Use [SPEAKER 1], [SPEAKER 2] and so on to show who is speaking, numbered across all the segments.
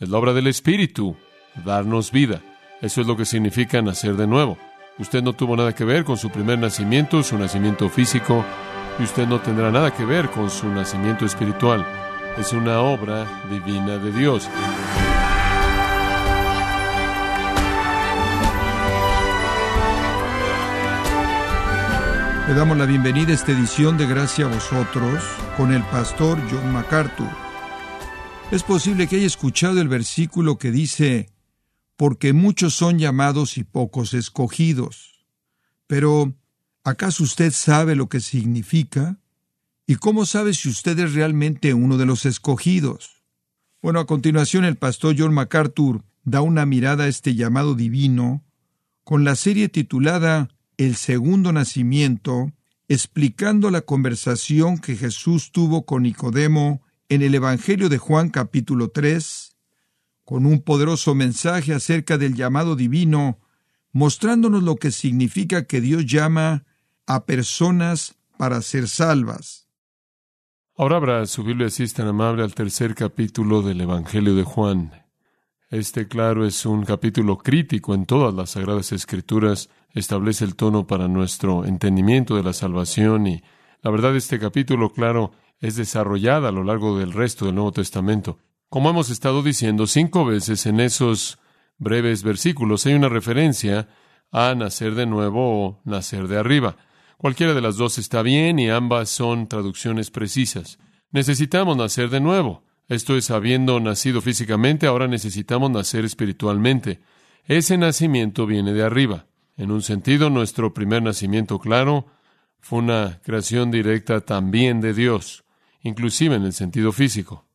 [SPEAKER 1] Es la obra del Espíritu, darnos vida. Eso es lo que significa nacer de nuevo. Usted no tuvo nada que ver con su primer nacimiento, su nacimiento físico, y usted no tendrá nada que ver con su nacimiento espiritual. Es una obra divina de Dios.
[SPEAKER 2] Le damos la bienvenida a esta edición de Gracia a vosotros con el pastor John MacArthur. Es posible que haya escuchado el versículo que dice, porque muchos son llamados y pocos escogidos. Pero, ¿acaso usted sabe lo que significa? ¿Y cómo sabe si usted es realmente uno de los escogidos? Bueno, a continuación el pastor John MacArthur da una mirada a este llamado divino con la serie titulada el segundo nacimiento, explicando la conversación que Jesús tuvo con Nicodemo en el Evangelio de Juan capítulo 3, con un poderoso mensaje acerca del llamado divino, mostrándonos lo que significa que Dios llama a personas para ser salvas.
[SPEAKER 1] Ahora habrá su Biblia si tan amable al tercer capítulo del Evangelio de Juan. Este, claro, es un capítulo crítico en todas las Sagradas Escrituras, establece el tono para nuestro entendimiento de la salvación y la verdad este capítulo, claro, es desarrollada a lo largo del resto del Nuevo Testamento. Como hemos estado diciendo cinco veces en esos breves versículos, hay una referencia a nacer de nuevo o nacer de arriba. Cualquiera de las dos está bien y ambas son traducciones precisas. Necesitamos nacer de nuevo. Esto es, habiendo nacido físicamente, ahora necesitamos nacer espiritualmente. Ese nacimiento viene de arriba. En un sentido, nuestro primer nacimiento, claro, fue una creación directa también de Dios, inclusive en el sentido físico.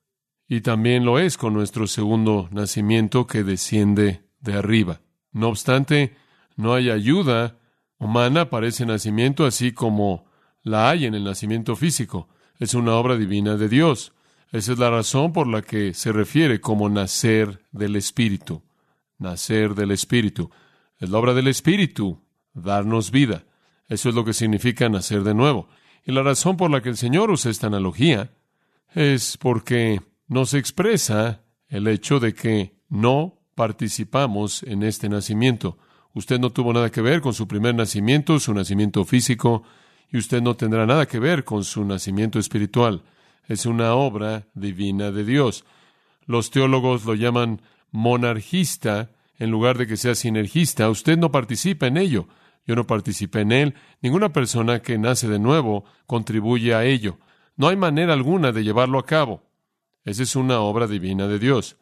[SPEAKER 1] Y también lo es con nuestro segundo nacimiento que desciende de arriba. No obstante, no hay ayuda humana para ese nacimiento, así como la hay en el nacimiento físico. Es una obra divina de Dios. Esa es la razón por la que se refiere como nacer del Espíritu. Nacer del Espíritu. Es la obra del Espíritu, darnos vida. Eso es lo que significa nacer de nuevo. Y la razón por la que el Señor usa esta analogía es porque nos expresa el hecho de que no participamos en este nacimiento. Usted no tuvo nada que ver con su primer nacimiento, su nacimiento físico, y usted no tendrá nada que ver con su nacimiento espiritual es una obra divina de Dios. Los teólogos lo llaman monarquista en lugar de que sea sinergista. Usted no participa en ello. Yo no participé en él. Ninguna persona que nace de nuevo contribuye a ello. No hay manera alguna de llevarlo a cabo. Esa es una obra divina de Dios.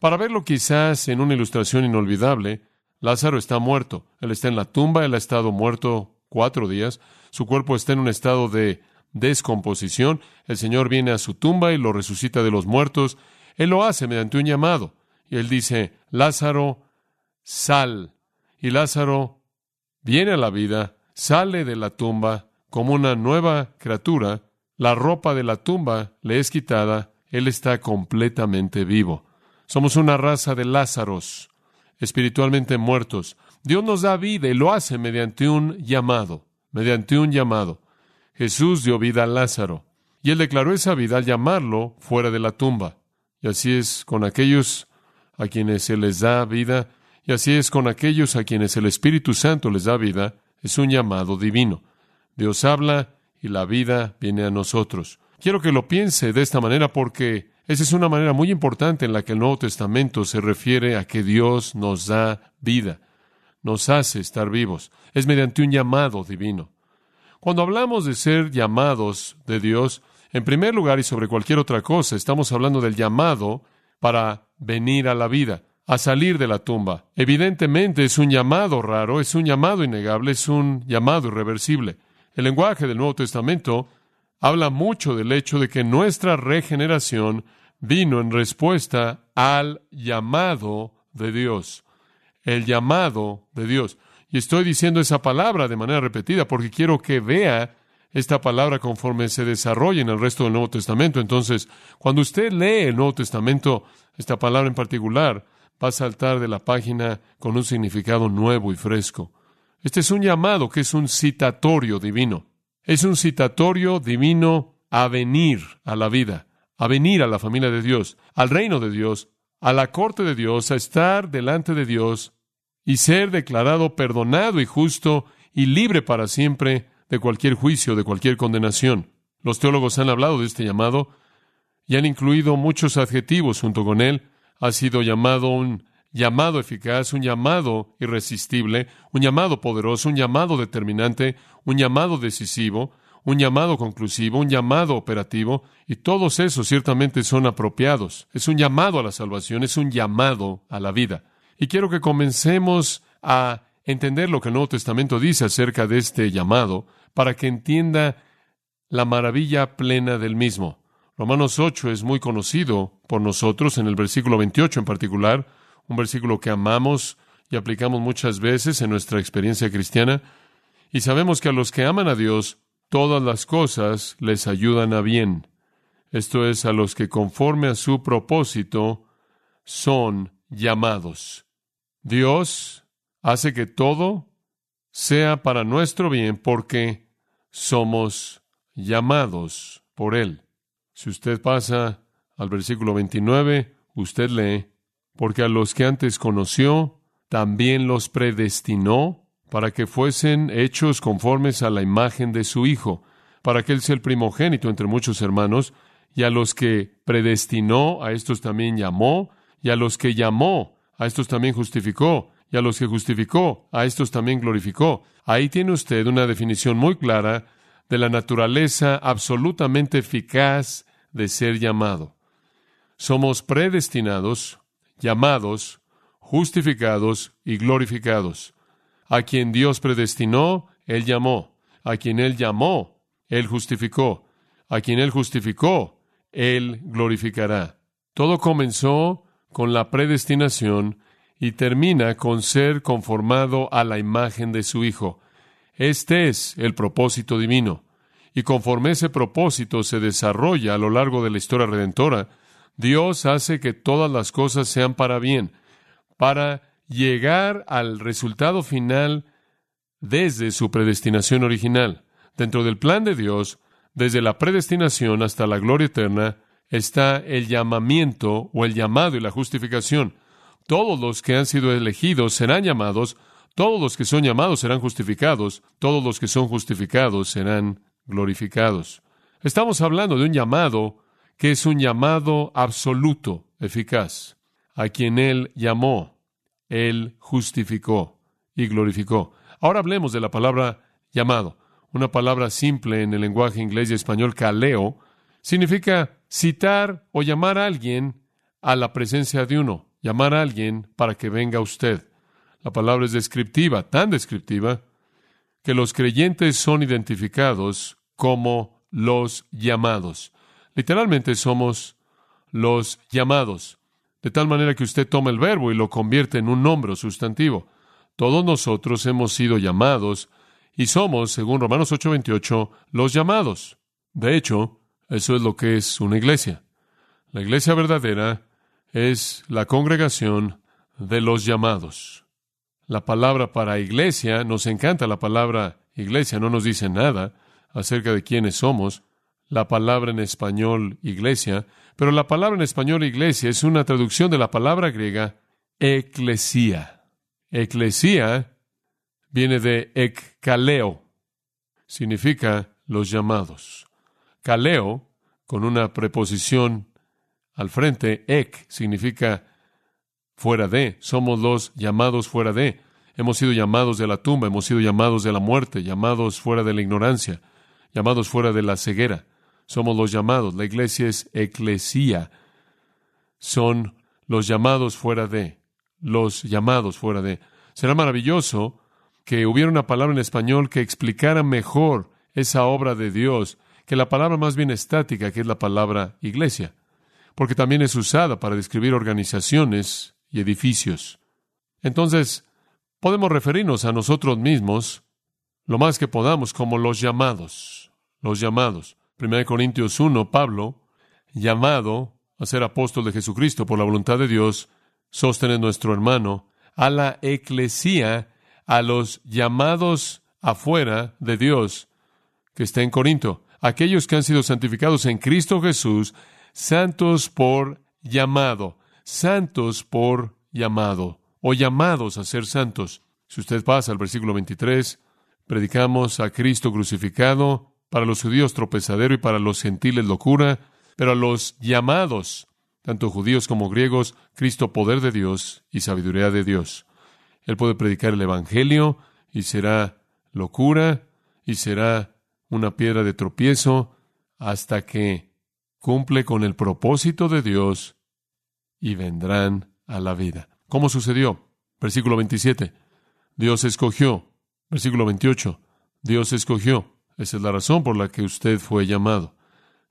[SPEAKER 1] Para verlo quizás en una ilustración inolvidable, Lázaro está muerto. Él está en la tumba, él ha estado muerto cuatro días. Su cuerpo está en un estado de descomposición, el Señor viene a su tumba y lo resucita de los muertos. Él lo hace mediante un llamado. Y él dice, Lázaro, sal. Y Lázaro viene a la vida, sale de la tumba como una nueva criatura. La ropa de la tumba le es quitada. Él está completamente vivo. Somos una raza de Lázaros, espiritualmente muertos. Dios nos da vida y lo hace mediante un llamado, mediante un llamado. Jesús dio vida a Lázaro, y él declaró esa vida al llamarlo fuera de la tumba. Y así es con aquellos a quienes se les da vida, y así es con aquellos a quienes el Espíritu Santo les da vida, es un llamado divino. Dios habla y la vida viene a nosotros. Quiero que lo piense de esta manera porque esa es una manera muy importante en la que el Nuevo Testamento se refiere a que Dios nos da vida, nos hace estar vivos. Es mediante un llamado divino. Cuando hablamos de ser llamados de Dios, en primer lugar y sobre cualquier otra cosa, estamos hablando del llamado para venir a la vida, a salir de la tumba. Evidentemente es un llamado raro, es un llamado innegable, es un llamado irreversible. El lenguaje del Nuevo Testamento habla mucho del hecho de que nuestra regeneración vino en respuesta al llamado de Dios. El llamado de Dios. Y estoy diciendo esa palabra de manera repetida porque quiero que vea esta palabra conforme se desarrolla en el resto del Nuevo Testamento. Entonces, cuando usted lee el Nuevo Testamento, esta palabra en particular va a saltar de la página con un significado nuevo y fresco. Este es un llamado que es un citatorio divino. Es un citatorio divino a venir a la vida, a venir a la familia de Dios, al reino de Dios, a la corte de Dios, a estar delante de Dios y ser declarado perdonado y justo y libre para siempre de cualquier juicio, de cualquier condenación. Los teólogos han hablado de este llamado y han incluido muchos adjetivos junto con él. Ha sido llamado un llamado eficaz, un llamado irresistible, un llamado poderoso, un llamado determinante, un llamado decisivo, un llamado conclusivo, un llamado operativo, y todos esos ciertamente son apropiados. Es un llamado a la salvación, es un llamado a la vida. Y quiero que comencemos a entender lo que el Nuevo Testamento dice acerca de este llamado, para que entienda la maravilla plena del mismo. Romanos 8 es muy conocido por nosotros, en el versículo 28 en particular, un versículo que amamos y aplicamos muchas veces en nuestra experiencia cristiana, y sabemos que a los que aman a Dios, todas las cosas les ayudan a bien. Esto es, a los que conforme a su propósito son llamados. Dios hace que todo sea para nuestro bien porque somos llamados por Él. Si usted pasa al versículo 29, usted lee, porque a los que antes conoció, también los predestinó para que fuesen hechos conformes a la imagen de su Hijo, para que Él sea el primogénito entre muchos hermanos, y a los que predestinó, a estos también llamó, y a los que llamó, a estos también justificó, y a los que justificó, a estos también glorificó. Ahí tiene usted una definición muy clara de la naturaleza absolutamente eficaz de ser llamado. Somos predestinados, llamados, justificados y glorificados. A quien Dios predestinó, Él llamó. A quien Él llamó, Él justificó. A quien Él justificó, Él glorificará. Todo comenzó con la predestinación y termina con ser conformado a la imagen de su Hijo. Este es el propósito divino. Y conforme ese propósito se desarrolla a lo largo de la historia redentora, Dios hace que todas las cosas sean para bien, para llegar al resultado final desde su predestinación original. Dentro del plan de Dios, desde la predestinación hasta la gloria eterna, está el llamamiento o el llamado y la justificación. Todos los que han sido elegidos serán llamados, todos los que son llamados serán justificados, todos los que son justificados serán glorificados. Estamos hablando de un llamado que es un llamado absoluto, eficaz, a quien Él llamó, Él justificó y glorificó. Ahora hablemos de la palabra llamado. Una palabra simple en el lenguaje inglés y español, caleo, significa citar o llamar a alguien a la presencia de uno, llamar a alguien para que venga usted. La palabra es descriptiva, tan descriptiva, que los creyentes son identificados como los llamados. Literalmente somos los llamados, de tal manera que usted toma el verbo y lo convierte en un nombre o sustantivo. Todos nosotros hemos sido llamados y somos, según Romanos 8:28, los llamados. De hecho, eso es lo que es una iglesia. La iglesia verdadera es la congregación de los llamados. La palabra para iglesia, nos encanta la palabra iglesia, no nos dice nada acerca de quiénes somos, la palabra en español iglesia, pero la palabra en español iglesia es una traducción de la palabra griega eclesía. Eclesía viene de ekkaleo, significa los llamados. Kaleo, con una preposición al frente, ek significa fuera de, somos los llamados fuera de. Hemos sido llamados de la tumba, hemos sido llamados de la muerte, llamados fuera de la ignorancia, llamados fuera de la ceguera. Somos los llamados. La iglesia es eclesía. Son los llamados fuera de. Los llamados fuera de. Será maravilloso que hubiera una palabra en español que explicara mejor esa obra de Dios que la palabra más bien estática, que es la palabra iglesia, porque también es usada para describir organizaciones y edificios. Entonces, podemos referirnos a nosotros mismos lo más que podamos como los llamados, los llamados. 1 Corintios 1, Pablo, llamado a ser apóstol de Jesucristo por la voluntad de Dios, sostiene nuestro hermano, a la eclesía, a los llamados afuera de Dios que está en Corinto, aquellos que han sido santificados en Cristo Jesús, santos por llamado, santos por llamado, o llamados a ser santos. Si usted pasa al versículo 23, predicamos a Cristo crucificado, para los judíos tropezadero y para los gentiles locura, pero a los llamados, tanto judíos como griegos, Cristo poder de Dios y sabiduría de Dios. Él puede predicar el Evangelio y será locura y será una piedra de tropiezo hasta que cumple con el propósito de Dios y vendrán a la vida. ¿Cómo sucedió? Versículo 27. Dios escogió. Versículo 28. Dios escogió. Esa es la razón por la que usted fue llamado.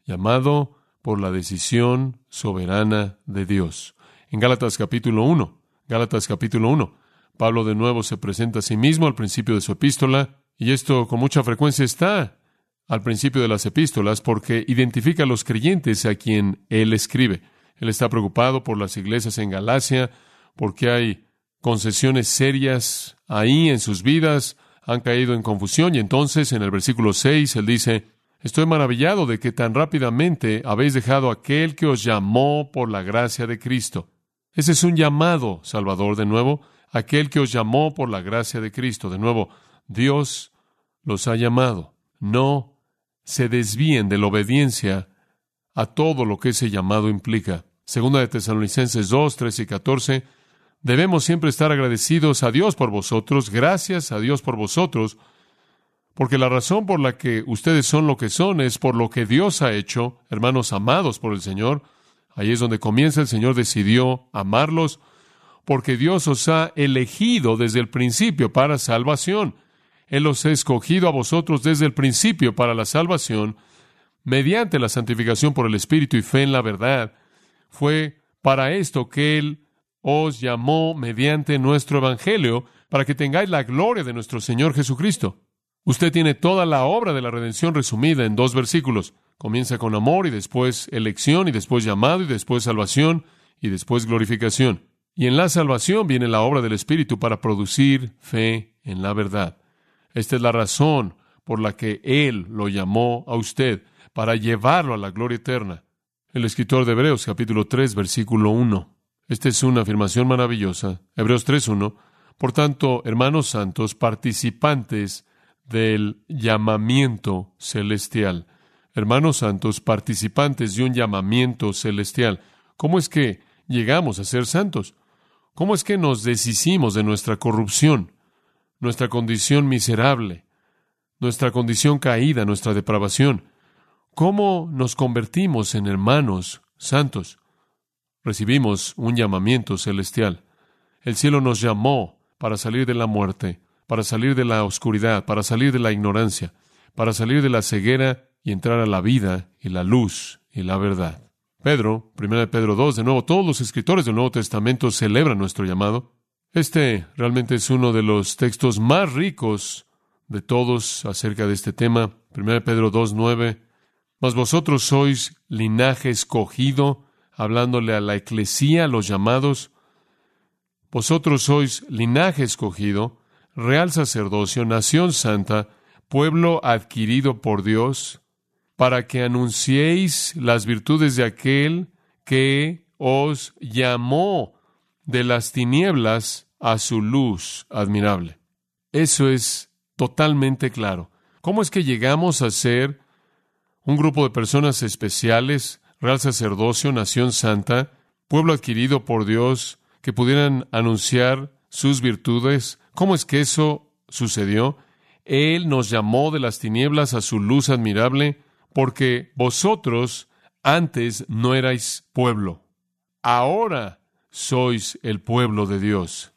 [SPEAKER 1] Llamado por la decisión soberana de Dios. En Gálatas capítulo 1, Gálatas capítulo 1, Pablo de nuevo se presenta a sí mismo al principio de su epístola, y esto con mucha frecuencia está al principio de las epístolas porque identifica a los creyentes a quien él escribe. Él está preocupado por las iglesias en Galacia, porque hay concesiones serias ahí en sus vidas, han caído en confusión, y entonces en el versículo 6 él dice, Estoy maravillado de que tan rápidamente habéis dejado aquel que os llamó por la gracia de Cristo. Ese es un llamado, Salvador, de nuevo, aquel que os llamó por la gracia de Cristo. De nuevo, Dios los ha llamado. No se desvíen de la obediencia a todo lo que ese llamado implica. Segunda de Tesalonicenses 2, 13 y 14. Debemos siempre estar agradecidos a Dios por vosotros, gracias a Dios por vosotros, porque la razón por la que ustedes son lo que son es por lo que Dios ha hecho, hermanos amados por el Señor. Ahí es donde comienza el Señor decidió amarlos, porque Dios os ha elegido desde el principio para salvación. Él os ha escogido a vosotros desde el principio para la salvación, mediante la santificación por el Espíritu y fe en la verdad. Fue para esto que Él os llamó mediante nuestro Evangelio, para que tengáis la gloria de nuestro Señor Jesucristo. Usted tiene toda la obra de la redención resumida en dos versículos. Comienza con amor y después elección y después llamado y después salvación y después glorificación. Y en la salvación viene la obra del Espíritu para producir fe en la verdad. Esta es la razón por la que Él lo llamó a usted, para llevarlo a la gloria eterna. El escritor de Hebreos capítulo 3 versículo 1. Esta es una afirmación maravillosa. Hebreos 3.1. Por tanto, hermanos santos, participantes del llamamiento celestial. Hermanos santos, participantes de un llamamiento celestial. ¿Cómo es que llegamos a ser santos? ¿Cómo es que nos deshicimos de nuestra corrupción, nuestra condición miserable, nuestra condición caída, nuestra depravación? ¿Cómo nos convertimos en hermanos santos? Recibimos un llamamiento celestial. El cielo nos llamó para salir de la muerte para salir de la oscuridad, para salir de la ignorancia, para salir de la ceguera y entrar a la vida y la luz y la verdad. Pedro, 1 Pedro 2, de nuevo, todos los escritores del Nuevo Testamento celebran nuestro llamado. Este realmente es uno de los textos más ricos de todos acerca de este tema. 1 Pedro 2, 9. Mas vosotros sois linaje escogido, hablándole a la eclesía, a los llamados. Vosotros sois linaje escogido, real sacerdocio, nación santa, pueblo adquirido por Dios, para que anunciéis las virtudes de aquel que os llamó de las tinieblas a su luz admirable. Eso es totalmente claro. ¿Cómo es que llegamos a ser un grupo de personas especiales, real sacerdocio, nación santa, pueblo adquirido por Dios, que pudieran anunciar sus virtudes ¿Cómo es que eso sucedió? Él nos llamó de las tinieblas a su luz admirable, porque vosotros antes no erais pueblo, ahora sois el pueblo de Dios.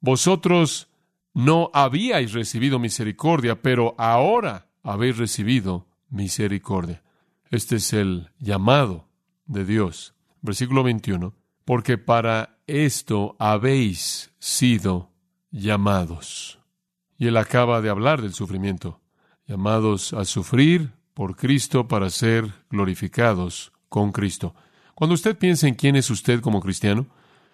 [SPEAKER 1] Vosotros no habíais recibido misericordia, pero ahora habéis recibido misericordia. Este es el llamado de Dios. Versículo 21. Porque para esto habéis sido llamados. Y él acaba de hablar del sufrimiento, llamados a sufrir por Cristo para ser glorificados con Cristo. Cuando usted piensa en quién es usted como cristiano,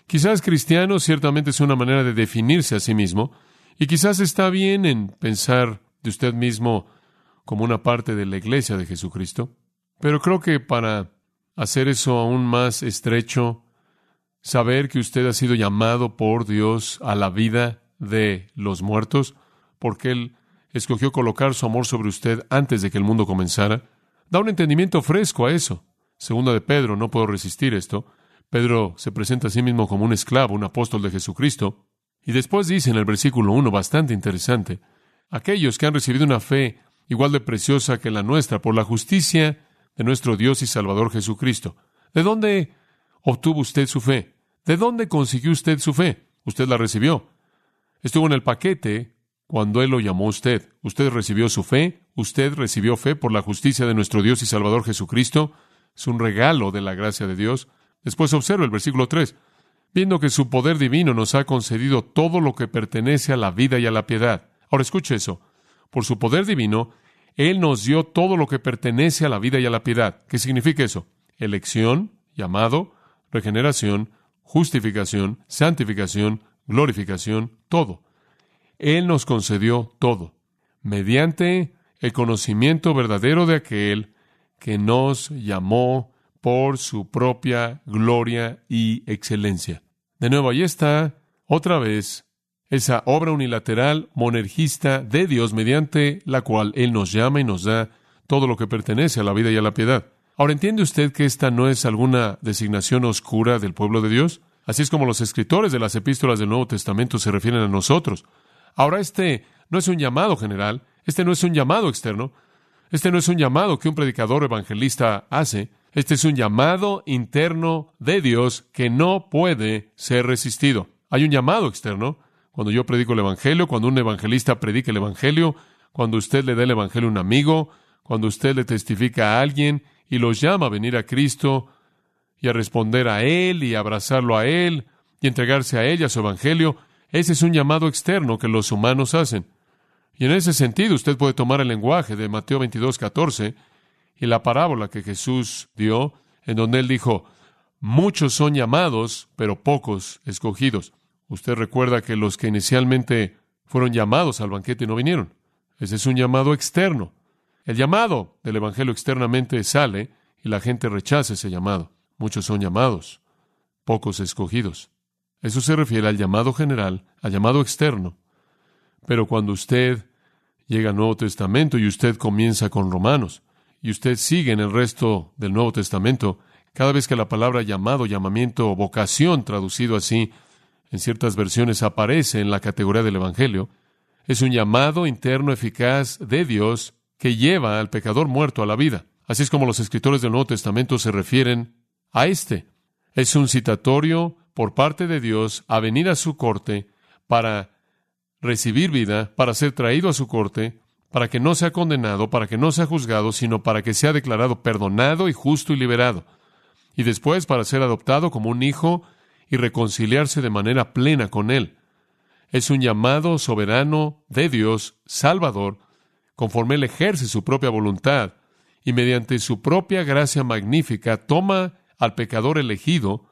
[SPEAKER 1] quizás cristiano ciertamente es una manera de definirse a sí mismo, y quizás está bien en pensar de usted mismo como una parte de la iglesia de Jesucristo, pero creo que para hacer eso aún más estrecho, saber que usted ha sido llamado por Dios a la vida de los muertos, porque Él escogió colocar su amor sobre usted antes de que el mundo comenzara, da un entendimiento fresco a eso. Segunda de Pedro, no puedo resistir esto. Pedro se presenta a sí mismo como un esclavo, un apóstol de Jesucristo, y después dice en el versículo 1, bastante interesante, aquellos que han recibido una fe igual de preciosa que la nuestra por la justicia de nuestro Dios y Salvador Jesucristo. ¿De dónde obtuvo usted su fe? ¿De dónde consiguió usted su fe? Usted la recibió. Estuvo en el paquete cuando Él lo llamó a usted. Usted recibió su fe, usted recibió fe por la justicia de nuestro Dios y Salvador Jesucristo. Es un regalo de la gracia de Dios. Después observa el versículo 3. Viendo que su poder divino nos ha concedido todo lo que pertenece a la vida y a la piedad. Ahora escuche eso. Por su poder divino, Él nos dio todo lo que pertenece a la vida y a la piedad. ¿Qué significa eso? Elección, llamado, regeneración, justificación, santificación, glorificación, todo. Él nos concedió todo, mediante el conocimiento verdadero de aquel que nos llamó por su propia gloria y excelencia. De nuevo, ahí está otra vez esa obra unilateral monergista de Dios mediante la cual Él nos llama y nos da todo lo que pertenece a la vida y a la piedad. Ahora, ¿entiende usted que esta no es alguna designación oscura del pueblo de Dios? Así es como los escritores de las epístolas del Nuevo Testamento se refieren a nosotros. Ahora, este no es un llamado general, este no es un llamado externo, este no es un llamado que un predicador evangelista hace, este es un llamado interno de Dios que no puede ser resistido. Hay un llamado externo. Cuando yo predico el Evangelio, cuando un evangelista predica el Evangelio, cuando usted le da el Evangelio a un amigo, cuando usted le testifica a alguien y los llama a venir a Cristo y a responder a Él y abrazarlo a Él y entregarse a ella, a su Evangelio, ese es un llamado externo que los humanos hacen. Y en ese sentido usted puede tomar el lenguaje de Mateo 22, 14 y la parábola que Jesús dio, en donde él dijo, muchos son llamados, pero pocos escogidos. Usted recuerda que los que inicialmente fueron llamados al banquete no vinieron. Ese es un llamado externo. El llamado del Evangelio externamente sale y la gente rechaza ese llamado. Muchos son llamados, pocos escogidos. Eso se refiere al llamado general, al llamado externo. Pero cuando usted llega al Nuevo Testamento y usted comienza con Romanos, y usted sigue en el resto del Nuevo Testamento, cada vez que la palabra llamado, llamamiento vocación, traducido así, en ciertas versiones aparece en la categoría del Evangelio, es un llamado interno eficaz de Dios que lleva al pecador muerto a la vida. Así es como los escritores del Nuevo Testamento se refieren a este. Es un citatorio por parte de Dios a venir a su corte para recibir vida, para ser traído a su corte, para que no sea condenado, para que no sea juzgado, sino para que sea declarado perdonado y justo y liberado, y después para ser adoptado como un hijo y reconciliarse de manera plena con Él. Es un llamado soberano de Dios, Salvador, conforme Él ejerce su propia voluntad y mediante su propia gracia magnífica toma al pecador elegido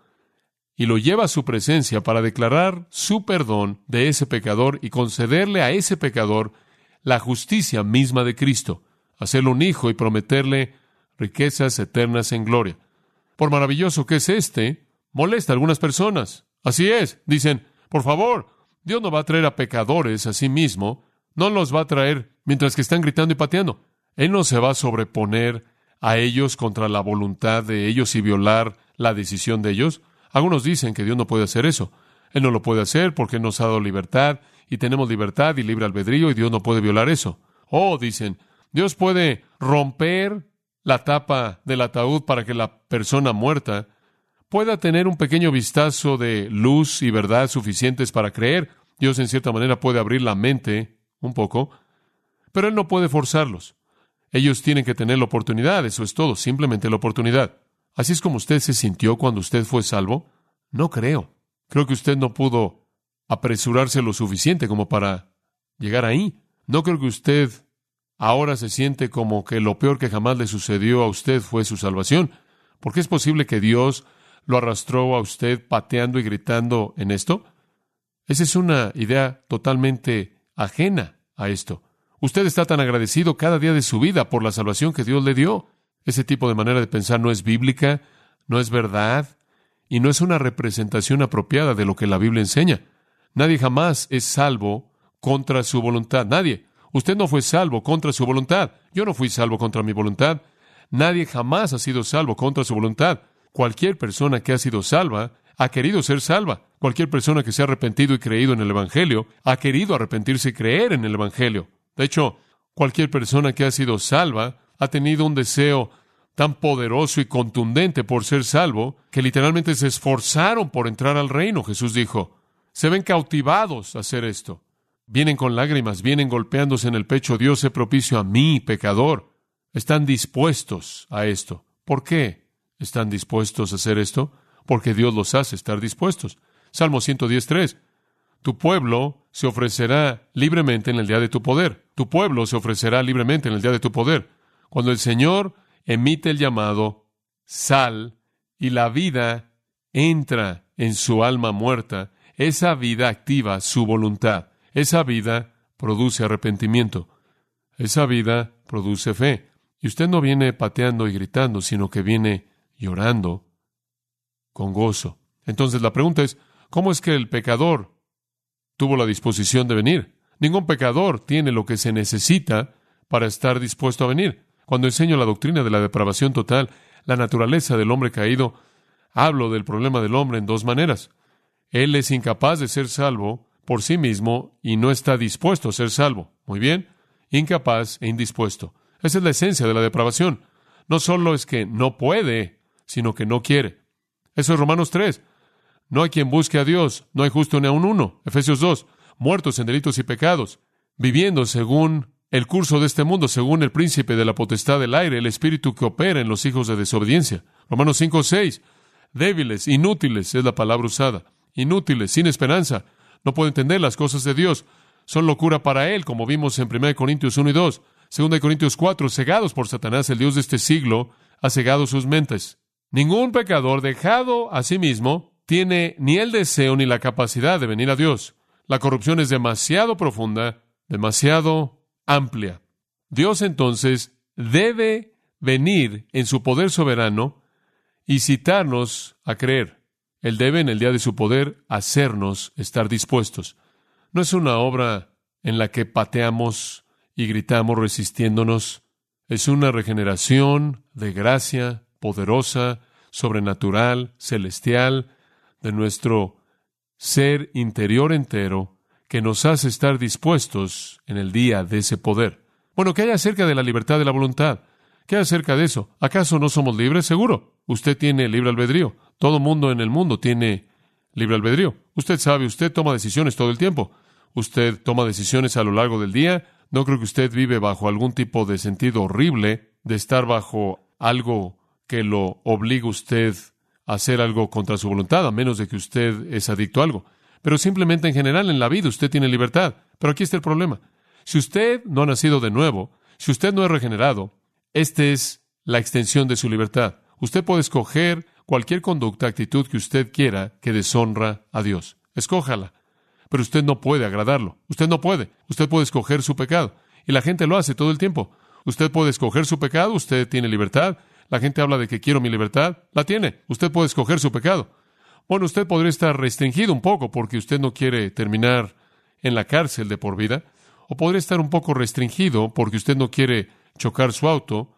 [SPEAKER 1] y lo lleva a su presencia para declarar su perdón de ese pecador y concederle a ese pecador la justicia misma de Cristo, hacerlo un hijo y prometerle riquezas eternas en gloria. Por maravilloso que es este, molesta a algunas personas. Así es, dicen, por favor, Dios no va a traer a pecadores a sí mismo, no los va a traer mientras que están gritando y pateando. Él no se va a sobreponer a ellos contra la voluntad de ellos y violar la decisión de ellos. Algunos dicen que Dios no puede hacer eso. Él no lo puede hacer porque nos ha dado libertad y tenemos libertad y libre albedrío y Dios no puede violar eso. Oh, dicen, Dios puede romper la tapa del ataúd para que la persona muerta pueda tener un pequeño vistazo de luz y verdad suficientes para creer. Dios en cierta manera puede abrir la mente un poco, pero Él no puede forzarlos. Ellos tienen que tener la oportunidad, eso es todo, simplemente la oportunidad. ¿Así es como usted se sintió cuando usted fue salvo? No creo. Creo que usted no pudo apresurarse lo suficiente como para llegar ahí. No creo que usted ahora se siente como que lo peor que jamás le sucedió a usted fue su salvación. ¿Por qué es posible que Dios lo arrastró a usted pateando y gritando en esto? Esa es una idea totalmente ajena a esto. Usted está tan agradecido cada día de su vida por la salvación que Dios le dio. Ese tipo de manera de pensar no es bíblica, no es verdad, y no es una representación apropiada de lo que la Biblia enseña. Nadie jamás es salvo contra su voluntad. Nadie. Usted no fue salvo contra su voluntad. Yo no fui salvo contra mi voluntad. Nadie jamás ha sido salvo contra su voluntad. Cualquier persona que ha sido salva ha querido ser salva. Cualquier persona que se ha arrepentido y creído en el Evangelio ha querido arrepentirse y creer en el Evangelio. De hecho, cualquier persona que ha sido salva ha tenido un deseo tan poderoso y contundente por ser salvo que literalmente se esforzaron por entrar al reino. Jesús dijo, se ven cautivados a hacer esto. Vienen con lágrimas, vienen golpeándose en el pecho. Dios se propicio a mí, pecador. Están dispuestos a esto. ¿Por qué están dispuestos a hacer esto? Porque Dios los hace estar dispuestos. Salmo 110.3. Tu pueblo se ofrecerá libremente en el día de tu poder. Tu pueblo se ofrecerá libremente en el día de tu poder. Cuando el Señor emite el llamado, sal, y la vida entra en su alma muerta, esa vida activa su voluntad. Esa vida produce arrepentimiento. Esa vida produce fe. Y usted no viene pateando y gritando, sino que viene llorando con gozo. Entonces la pregunta es, ¿cómo es que el pecador tuvo la disposición de venir? Ningún pecador tiene lo que se necesita para estar dispuesto a venir. Cuando enseño la doctrina de la depravación total, la naturaleza del hombre caído, hablo del problema del hombre en dos maneras. Él es incapaz de ser salvo por sí mismo y no está dispuesto a ser salvo. Muy bien, incapaz e indispuesto. Esa es la esencia de la depravación. No solo es que no puede, sino que no quiere. Eso es Romanos 3. No hay quien busque a Dios, no hay justo ni aun uno. Efesios 2. Muertos en delitos y pecados, viviendo según el curso de este mundo, según el príncipe de la potestad del aire, el espíritu que opera en los hijos de desobediencia. Romanos 5, 6. Débiles, inútiles es la palabra usada. Inútiles, sin esperanza. No puede entender las cosas de Dios. Son locura para él, como vimos en 1 Corintios 1 y 2. 2 Corintios 4, cegados por Satanás, el Dios de este siglo, ha cegado sus mentes. Ningún pecador dejado a sí mismo tiene ni el deseo ni la capacidad de venir a Dios. La corrupción es demasiado profunda, demasiado amplia. Dios entonces debe venir en su poder soberano y citarnos a creer. Él debe en el día de su poder hacernos estar dispuestos. No es una obra en la que pateamos y gritamos resistiéndonos. Es una regeneración de gracia, poderosa, sobrenatural, celestial, de nuestro ser interior entero, que nos hace estar dispuestos en el día de ese poder. Bueno, ¿qué hay acerca de la libertad de la voluntad? ¿Qué hay acerca de eso? ¿Acaso no somos libres? Seguro. Usted tiene libre albedrío. Todo mundo en el mundo tiene libre albedrío. Usted sabe, usted toma decisiones todo el tiempo. Usted toma decisiones a lo largo del día. No creo que usted vive bajo algún tipo de sentido horrible de estar bajo algo que lo obliga usted a hacer algo contra su voluntad, a menos de que usted es adicto a algo. Pero simplemente en general en la vida usted tiene libertad. Pero aquí está el problema. Si usted no ha nacido de nuevo, si usted no es regenerado, esta es la extensión de su libertad. Usted puede escoger cualquier conducta, actitud que usted quiera que deshonra a Dios. Escójala. Pero usted no puede agradarlo. Usted no puede. Usted puede escoger su pecado. Y la gente lo hace todo el tiempo. Usted puede escoger su pecado, usted tiene libertad, la gente habla de que quiero mi libertad. La tiene. Usted puede escoger su pecado. Bueno, usted podría estar restringido un poco porque usted no quiere terminar en la cárcel de por vida. O podría estar un poco restringido porque usted no quiere chocar su auto.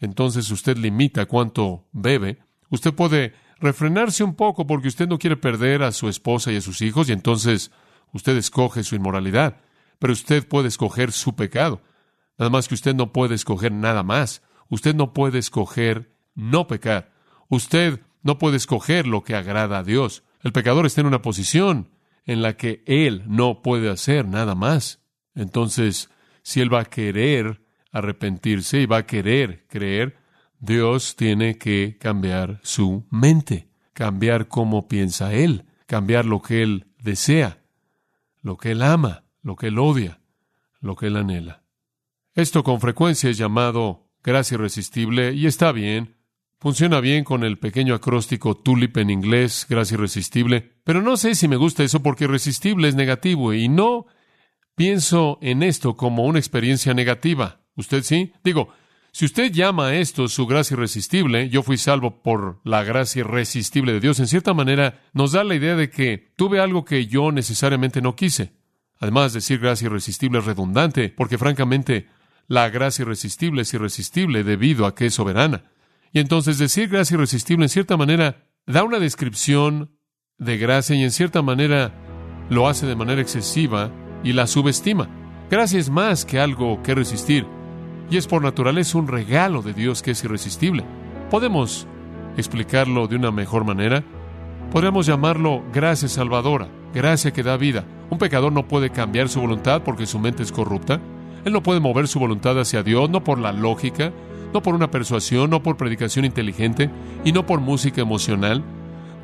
[SPEAKER 1] Entonces usted limita cuánto bebe. Usted puede refrenarse un poco porque usted no quiere perder a su esposa y a sus hijos y entonces usted escoge su inmoralidad. Pero usted puede escoger su pecado. Nada más que usted no puede escoger nada más. Usted no puede escoger no pecar. Usted no puede escoger lo que agrada a Dios. El pecador está en una posición en la que él no puede hacer nada más. Entonces, si él va a querer arrepentirse y va a querer creer, Dios tiene que cambiar su mente, cambiar cómo piensa él, cambiar lo que él desea, lo que él ama, lo que él odia, lo que él anhela. Esto con frecuencia es llamado gracia irresistible, y está bien. Funciona bien con el pequeño acróstico tulip en inglés, gracia irresistible, pero no sé si me gusta eso porque irresistible es negativo y no pienso en esto como una experiencia negativa. ¿Usted sí? Digo, Si usted llama a esto su gracia irresistible, yo fui salvo por la gracia irresistible de Dios, en cierta manera nos da la idea de que tuve algo que yo necesariamente no quise. Además, decir gracia irresistible es redundante, porque francamente la gracia irresistible es irresistible debido a que es soberana. Y entonces decir gracia irresistible en cierta manera da una descripción de gracia y en cierta manera lo hace de manera excesiva y la subestima. Gracia es más que algo que resistir y es por naturaleza un regalo de Dios que es irresistible. ¿Podemos explicarlo de una mejor manera? Podríamos llamarlo gracia salvadora, gracia que da vida. Un pecador no puede cambiar su voluntad porque su mente es corrupta. Él no puede mover su voluntad hacia Dios, no por la lógica, no por una persuasión, no por predicación inteligente y no por música emocional.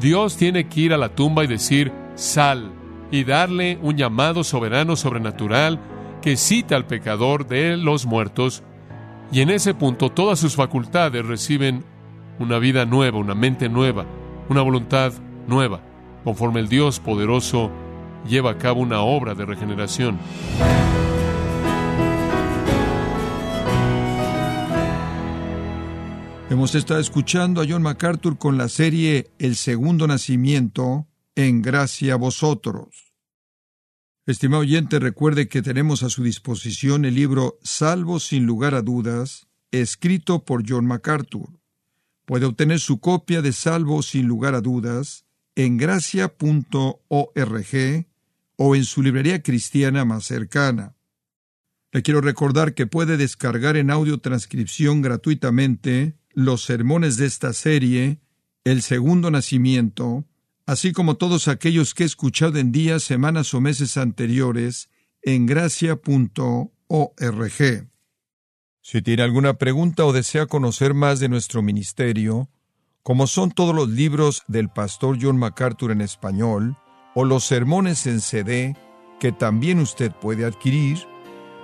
[SPEAKER 1] Dios tiene que ir a la tumba y decir, sal, y darle un llamado soberano, sobrenatural, que cita al pecador de los muertos, y en ese punto todas sus facultades reciben una vida nueva, una mente nueva, una voluntad nueva, conforme el Dios poderoso lleva a cabo una obra de regeneración.
[SPEAKER 2] Hemos estado escuchando a John MacArthur con la serie El Segundo Nacimiento, en gracia a vosotros. Estimado oyente, recuerde que tenemos a su disposición el libro Salvo sin lugar a dudas, escrito por John MacArthur. Puede obtener su copia de Salvo sin lugar a dudas en gracia.org o en su librería cristiana más cercana. Le quiero recordar que puede descargar en audio transcripción gratuitamente los sermones de esta serie, El Segundo Nacimiento, así como todos aquellos que he escuchado en días, semanas o meses anteriores en gracia.org. Si tiene alguna pregunta o desea conocer más de nuestro ministerio, como son todos los libros del pastor John MacArthur en español, o los sermones en CD, que también usted puede adquirir,